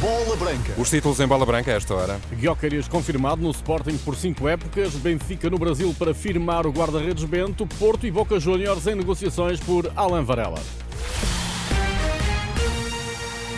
Bola Branca. Os títulos em bola branca a esta hora. Guiocarias confirmado no Sporting por cinco épocas. Benfica no Brasil para firmar o guarda-redes Bento. Porto e Boca Juniors em negociações por Alan Varela.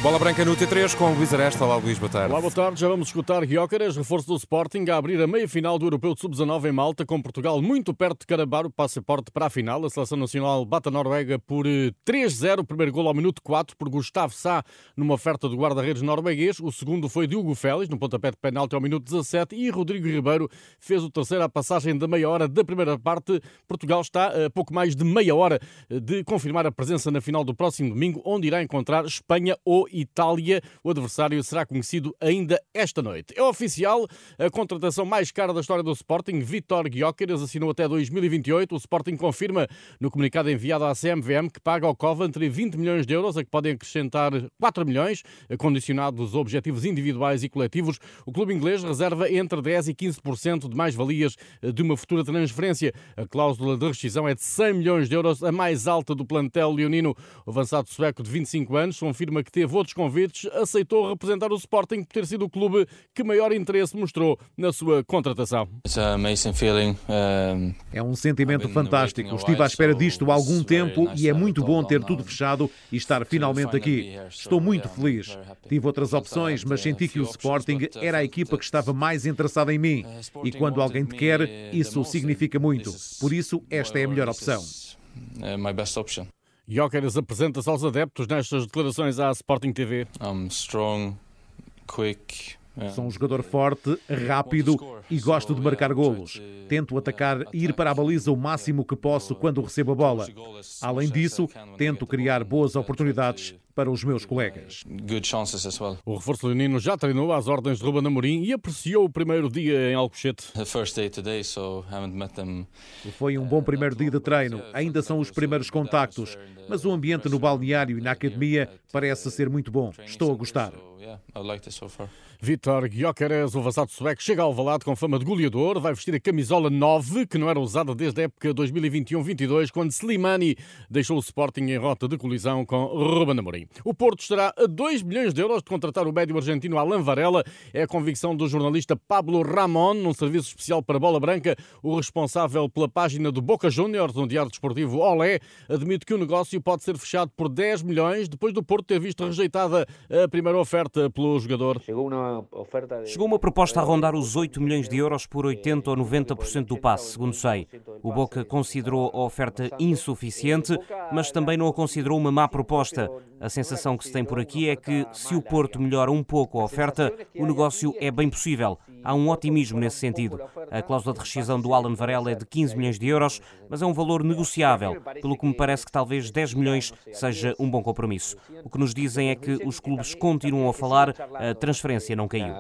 Bola branca no T3 com Luís Aresta. Olá, Luís, boa tarde. Olá, boa tarde. Já vamos escutar Guiócaras, reforço do Sporting, a abrir a meia-final do Europeu de Sub-19 em Malta, com Portugal muito perto de carabar o passaporte para a final. A Seleção Nacional bate a Noruega por 3-0. O primeiro gol ao minuto 4 por Gustavo Sá, numa oferta do guarda-redes norueguês. O segundo foi de Hugo Félix, no pontapé de penalti ao minuto 17. E Rodrigo Ribeiro fez o terceiro à passagem da meia hora da primeira parte. Portugal está a pouco mais de meia hora de confirmar a presença na final do próximo domingo, onde irá encontrar Espanha ou Itália. O adversário será conhecido ainda esta noite. É oficial a contratação mais cara da história do Sporting. Vitor Gyökeres assinou até 2028. O Sporting confirma no comunicado enviado à CMVM que paga ao Coventry 20 milhões de euros, a que podem acrescentar 4 milhões, condicionados objetivos individuais e coletivos. O clube inglês reserva entre 10 e 15% de mais-valias de uma futura transferência. A cláusula de rescisão é de 100 milhões de euros, a mais alta do plantel leonino. O avançado sueco de 25 anos confirma que teve outros convites, aceitou representar o Sporting por ter sido o clube que maior interesse mostrou na sua contratação. É um sentimento fantástico. Estive à espera disto há algum tempo e é muito bom ter tudo fechado e estar finalmente aqui. Estou muito feliz. Tive outras opções, mas senti que o Sporting era a equipa que estava mais interessada em mim. E quando alguém te quer, isso significa muito. Por isso, esta é a melhor opção. Jóqueres apresenta-se aos adeptos nestas declarações à Sporting TV. I'm strong, quick, Sou um jogador forte, rápido e gosto de marcar golos. Tento atacar e ir para a baliza o máximo que posso quando recebo a bola. Além disso, tento criar boas oportunidades para os meus colegas. O reforço leonino já treinou às ordens de Ruben Amorim e apreciou o primeiro dia em Alcochete. Foi um bom primeiro dia de treino. Ainda são os primeiros contactos, mas o ambiente no balneário e na academia parece ser muito bom. Estou a gostar. Vitor Gyökeres, o avançado sueco, chega ao Valado com fama de goleador, vai vestir a camisola 9, que não era usada desde a época 2021-22, quando Slimani deixou o Sporting em rota de colisão com Ruben Amorim. O Porto estará a 2 milhões de euros de contratar o médio argentino Alan Varela, é a convicção do jornalista Pablo Ramon, num serviço especial para Bola Branca, o responsável pela página do Boca Juniors, no diário desportivo Olé, admite que o negócio pode ser fechado por 10 milhões, depois do Porto ter visto rejeitada a primeira oferta pelo jogador. Chegou uma Chegou uma proposta a rondar os 8 milhões de euros por 80 ou 90% do passe, segundo sei. O Boca considerou a oferta insuficiente, mas também não a considerou uma má proposta. A sensação que se tem por aqui é que, se o Porto melhora um pouco a oferta, o negócio é bem possível. Há um otimismo nesse sentido. A cláusula de rescisão do Alan Varela é de 15 milhões de euros, mas é um valor negociável, pelo que me parece que talvez 10 milhões seja um bom compromisso. O que nos dizem é que os clubes continuam a falar, a transferência não caiu.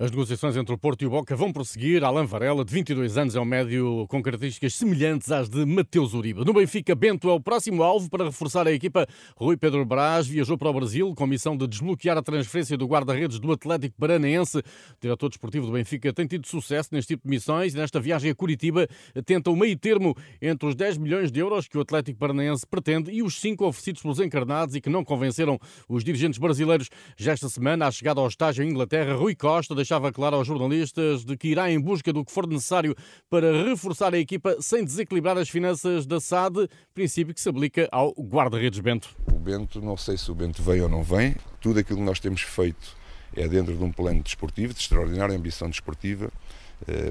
As negociações entre o Porto e o Boca vão prosseguir. Alan Varela, de 22 anos, é um médio com características semelhantes às de Mateus Uribe. No Benfica, Bento é o próximo alvo para reforçar a equipa. Rui Pedro Brás viajou para o Brasil com a missão de desbloquear a transferência do guarda-redes do Atlético Paranaense. O diretor desportivo do Benfica tem tido sucesso neste tipo de missões e nesta viagem a Curitiba tenta o meio termo entre os 10 milhões de euros que o Atlético Paranaense pretende e os 5 oferecidos pelos encarnados e que não convenceram os dirigentes brasileiros. Já esta semana, à chegada ao estágio em Inglaterra, Rui Costa deixava claro aos jornalistas de que irá em busca do que for necessário para reforçar a equipa sem desequilibrar as finanças da SAD, princípio que se aplica ao guarda-redes Bento. Bento, não sei se o Bento vem ou não vem, tudo aquilo que nós temos feito é dentro de um plano desportivo, de extraordinária ambição desportiva,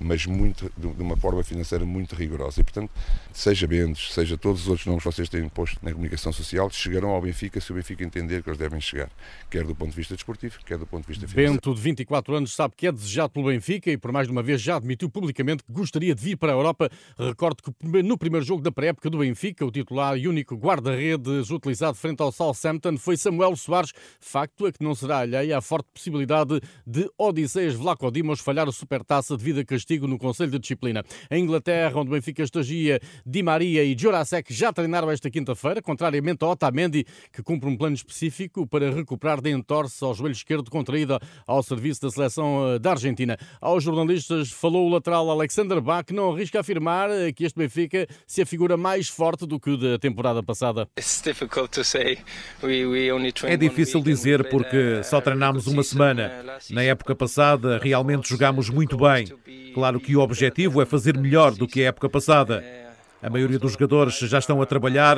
mas muito, de uma forma financeira muito rigorosa. E, portanto, seja Bendes, seja todos os outros nomes que vocês têm posto na comunicação social, chegarão ao Benfica se o Benfica entender que eles devem chegar, quer do ponto de vista desportivo, quer do ponto de vista financeiro. Bento, de 24 anos, sabe que é desejado pelo Benfica e, por mais de uma vez, já admitiu publicamente que gostaria de vir para a Europa. Recordo que no primeiro jogo da pré-época do Benfica, o titular e único guarda-redes utilizado frente ao Southampton foi Samuel Soares. Facto é que não será alheia à forte possibilidade de Odisseias Vlaco Dimos falhar a supertaça devido a de castigo no Conselho de Disciplina. Em Inglaterra, onde o Benfica estagia, Di Maria e Jurasek já treinaram esta quinta-feira, contrariamente a Otamendi, que cumpre um plano específico para recuperar de entorse ao joelho esquerdo contraída ao serviço da seleção eh, da Argentina. Aos jornalistas falou o lateral Alexander Bach, que não arrisca afirmar eh, que este Benfica se afigura mais forte do que o da temporada passada. É difícil dizer porque só treinámos uma semana. Na época passada, realmente jogámos muito bem. Claro que o objetivo é fazer melhor do que a época passada. A maioria dos jogadores já estão a trabalhar,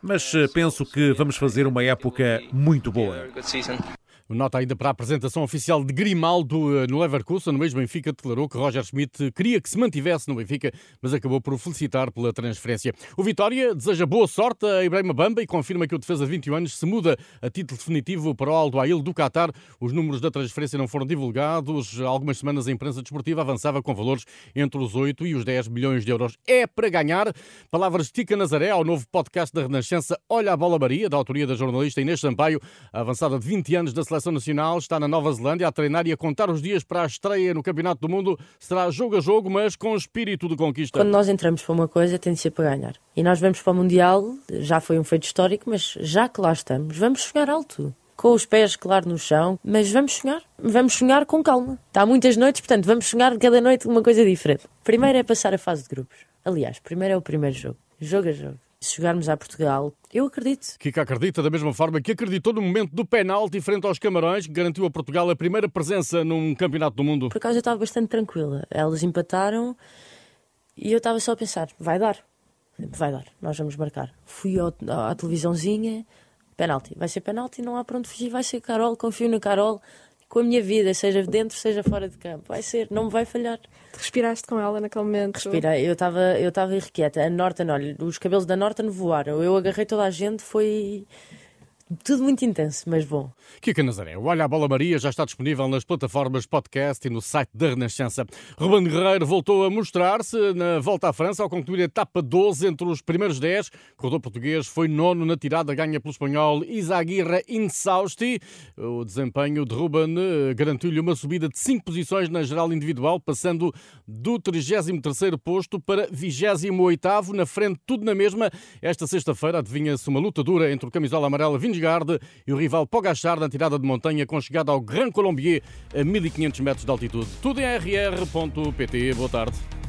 mas eh, penso que vamos fazer uma época muito boa. Nota ainda para a apresentação oficial de Grimaldo eh, no Leverkusen. No mesmo Benfica declarou que Roger Schmidt queria que se mantivesse no Benfica, mas acabou por felicitar pela transferência. O Vitória deseja boa sorte a Ibrahima Bamba e confirma que o defesa de 21 anos se muda a título definitivo para o Aldo Ail do Qatar. Os números da transferência não foram divulgados. Há algumas semanas a imprensa desportiva avançava com valores entre os 8 e os 10 milhões de euros. É para ganhar. Palavras de Tica Nazaré ao novo podcast da Renascença Olha a Bola Maria, da autoria da jornalista Inês Sampaio, avançada de 20 anos da seleção seleção nacional está na Nova Zelândia a treinar e a contar os dias para a estreia no Campeonato do Mundo. Será jogo a jogo, mas com espírito de conquista. Quando nós entramos para uma coisa, tem de ser para ganhar. E nós vamos para o Mundial, já foi um feito histórico, mas já que lá estamos, vamos sonhar alto com os pés, claro, no chão, mas vamos sonhar, vamos sonhar com calma. Está muitas noites, portanto, vamos sonhar cada noite uma coisa diferente. Primeiro é passar a fase de grupos. Aliás, primeiro é o primeiro jogo, jogo a jogo. Se jogarmos a Portugal, eu acredito. Kika acredita da mesma forma que acreditou no momento do penalti frente aos Camarões, que garantiu a Portugal a primeira presença num campeonato do mundo. Por acaso eu estava bastante tranquila. Elas empataram e eu estava só a pensar: vai dar, vai dar, nós vamos marcar. Fui ao, à televisãozinha, penalti, vai ser penalti, não há para onde fugir, vai ser Carol, confio na Carol com a minha vida, seja dentro, seja fora de campo. Vai ser, não me vai falhar. Respiraste com ela naquele momento? Respirei, eu estava eu irrequieta. A Norton, olha, os cabelos da Norton voaram. Eu agarrei toda a gente, foi tudo muito intenso, mas bom. Kika Nazaré, o Olha a Bola Maria já está disponível nas plataformas podcast e no site da Renascença. Ruben Guerreiro voltou a mostrar-se na volta à França ao concluir a etapa 12 entre os primeiros 10. O corredor português foi nono na tirada ganha pelo espanhol Isaguirre Insausti. O desempenho de Ruben eh, garantiu-lhe uma subida de 5 posições na geral individual, passando do 33º posto para 28º, na frente tudo na mesma. Esta sexta-feira adivinha-se uma luta dura entre o camisola amarela E o rival Pogachar na tirada de montanha com chegada ao Grand Colombier a 1500 metros de altitude. Tudo em rr.pt. Boa tarde.